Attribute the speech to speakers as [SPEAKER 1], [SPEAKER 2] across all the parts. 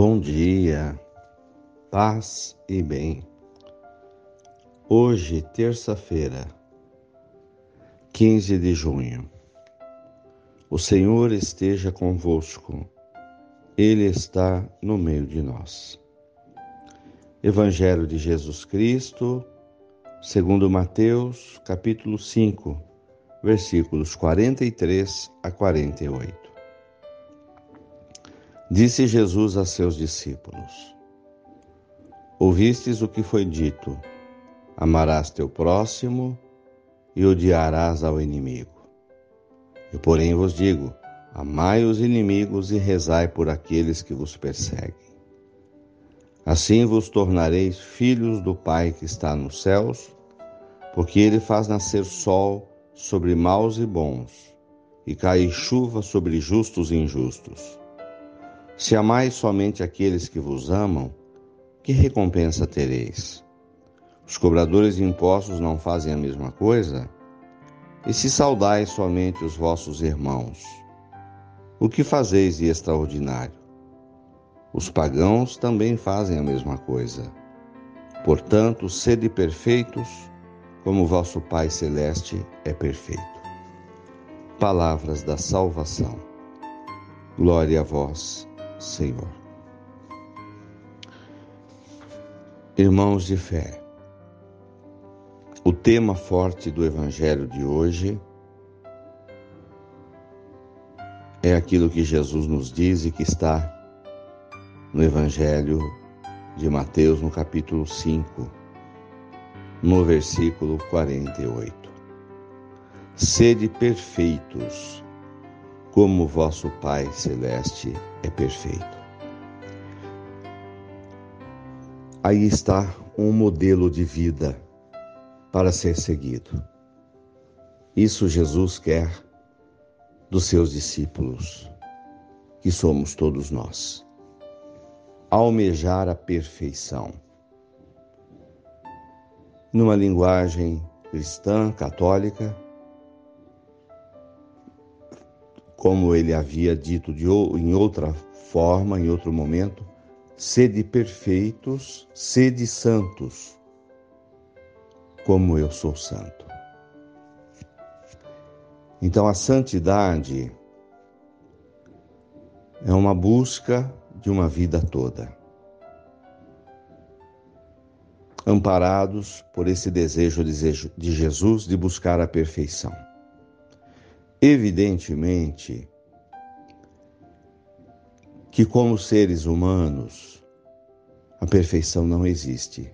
[SPEAKER 1] Bom dia, paz e bem. Hoje, terça-feira, 15 de junho. O Senhor esteja convosco, Ele está no meio de nós. Evangelho de Jesus Cristo, segundo Mateus, capítulo 5, versículos 43 a 48. Disse Jesus a seus discípulos: Ouvistes o que foi dito: Amarás teu próximo e odiarás ao inimigo. Eu, porém, vos digo: Amai os inimigos e rezai por aqueles que vos perseguem. Assim vos tornareis filhos do Pai que está nos céus, porque ele faz nascer sol sobre maus e bons, e cai chuva sobre justos e injustos. Se amais somente aqueles que vos amam, que recompensa tereis? Os cobradores de impostos não fazem a mesma coisa? E se saudais somente os vossos irmãos, o que fazeis de extraordinário? Os pagãos também fazem a mesma coisa. Portanto, sede perfeitos, como vosso Pai Celeste é perfeito. Palavras da salvação. Glória a vós, Senhor. Irmãos de fé, o tema forte do Evangelho de hoje é aquilo que Jesus nos diz e que está no Evangelho de Mateus, no capítulo 5, no versículo 48. Sede perfeitos, como vosso Pai Celeste é perfeito. Aí está um modelo de vida para ser seguido. Isso Jesus quer dos seus discípulos, que somos todos nós. Almejar a perfeição. Numa linguagem cristã, católica, como ele havia dito de, em outra forma, em outro momento, sede perfeitos, sede santos, como eu sou santo. Então a santidade é uma busca de uma vida toda. Amparados por esse desejo de Jesus de buscar a perfeição. Evidentemente que, como seres humanos, a perfeição não existe.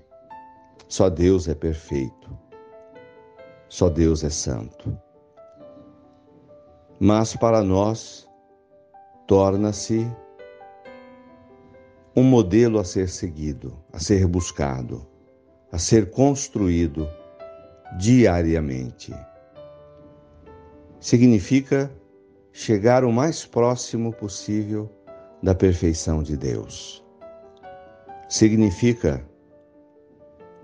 [SPEAKER 1] Só Deus é perfeito. Só Deus é santo. Mas para nós, torna-se um modelo a ser seguido, a ser buscado, a ser construído diariamente significa chegar o mais próximo possível da perfeição de Deus. Significa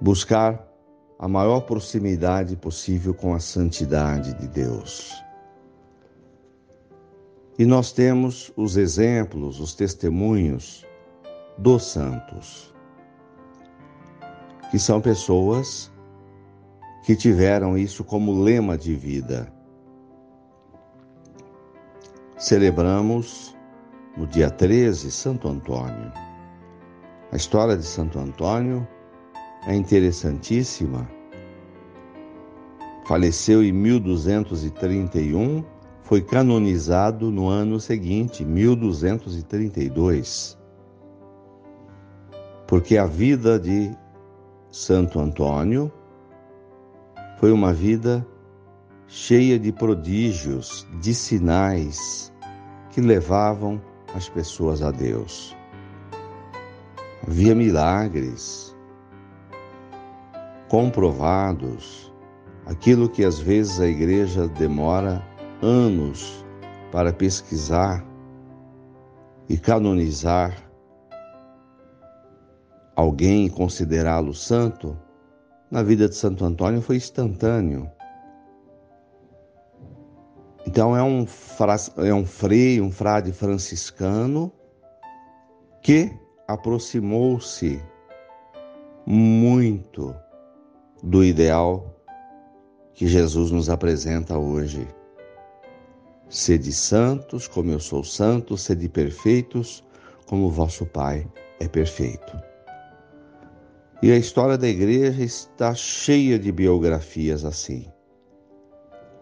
[SPEAKER 1] buscar a maior proximidade possível com a santidade de Deus. E nós temos os exemplos, os testemunhos dos santos, que são pessoas que tiveram isso como lema de vida celebramos no dia 13 Santo Antônio. A história de Santo Antônio é interessantíssima. Faleceu em 1231, foi canonizado no ano seguinte, 1232. Porque a vida de Santo Antônio foi uma vida cheia de prodígios, de sinais que levavam as pessoas a Deus. Havia milagres comprovados, aquilo que às vezes a igreja demora anos para pesquisar e canonizar alguém e considerá-lo santo, na vida de Santo Antônio foi instantâneo. Então é um, é um frei, um frade franciscano que aproximou-se muito do ideal que Jesus nos apresenta hoje. Sede santos, como eu sou santo, sede perfeitos, como vosso Pai é perfeito. E a história da igreja está cheia de biografias assim.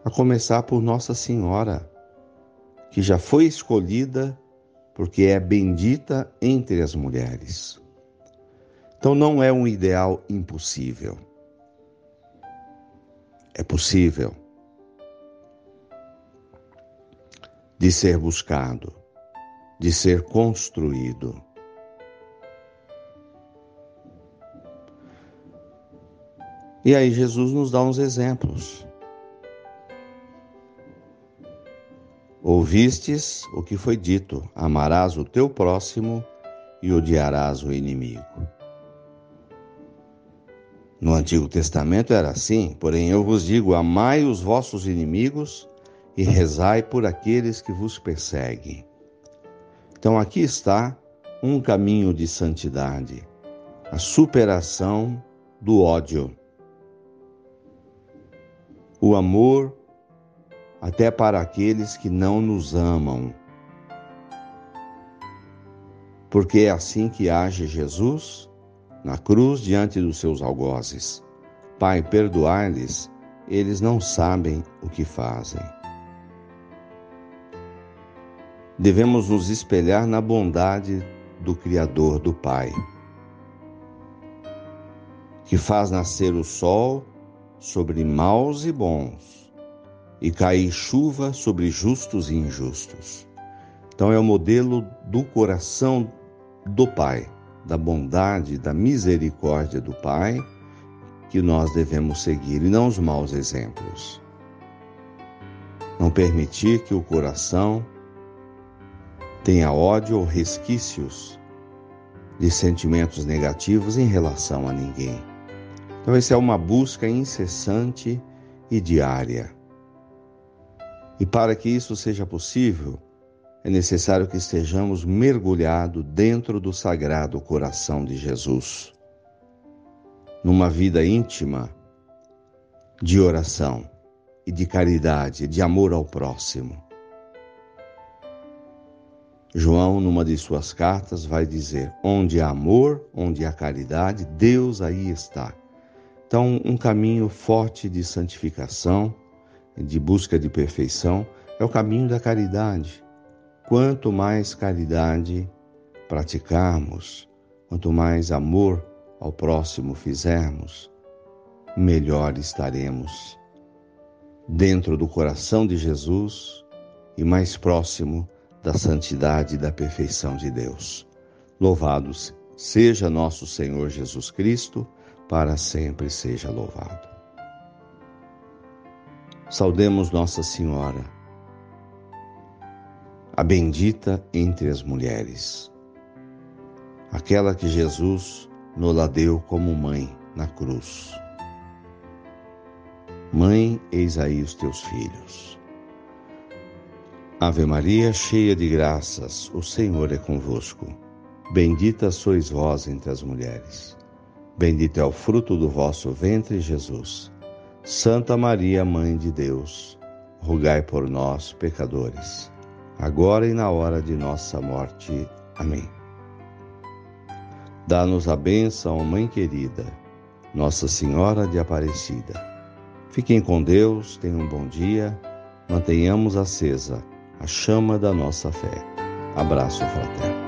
[SPEAKER 1] A começar por Nossa Senhora, que já foi escolhida porque é bendita entre as mulheres. Então não é um ideal impossível. É possível de ser buscado, de ser construído. E aí Jesus nos dá uns exemplos. Ouvistes o que foi dito: amarás o teu próximo e odiarás o inimigo. No Antigo Testamento era assim, porém eu vos digo: amai os vossos inimigos e rezai por aqueles que vos perseguem. Então aqui está um caminho de santidade, a superação do ódio. O amor até para aqueles que não nos amam. Porque é assim que age Jesus na cruz diante dos seus algozes. Pai, perdoai-lhes, eles não sabem o que fazem. Devemos nos espelhar na bondade do Criador, do Pai, que faz nascer o sol sobre maus e bons e cair chuva sobre justos e injustos. Então é o modelo do coração do Pai, da bondade, da misericórdia do Pai que nós devemos seguir e não os maus exemplos. Não permitir que o coração tenha ódio ou resquícios de sentimentos negativos em relação a ninguém. Então, essa é uma busca incessante e diária. E para que isso seja possível, é necessário que estejamos mergulhados dentro do sagrado coração de Jesus, numa vida íntima de oração e de caridade, de amor ao próximo. João, numa de suas cartas, vai dizer: onde há amor, onde há caridade, Deus aí está. Então, um caminho forte de santificação de busca de perfeição é o caminho da caridade. Quanto mais caridade praticarmos, quanto mais amor ao próximo fizermos, melhor estaremos dentro do coração de Jesus e mais próximo da santidade e da perfeição de Deus. Louvado seja nosso Senhor Jesus Cristo, para sempre seja louvado. Saudemos Nossa Senhora, a bendita entre as mulheres, aquela que Jesus nos deu como mãe na cruz. Mãe, eis aí os teus filhos. Ave Maria, cheia de graças, o Senhor é convosco. Bendita sois vós entre as mulheres. Bendito é o fruto do vosso ventre, Jesus. Santa Maria, Mãe de Deus, rogai por nós, pecadores, agora e na hora de nossa morte. Amém. Dá-nos a bênção, Mãe querida, Nossa Senhora de Aparecida. Fiquem com Deus, tenham um bom dia, mantenhamos acesa a chama da nossa fé. Abraço fraterno.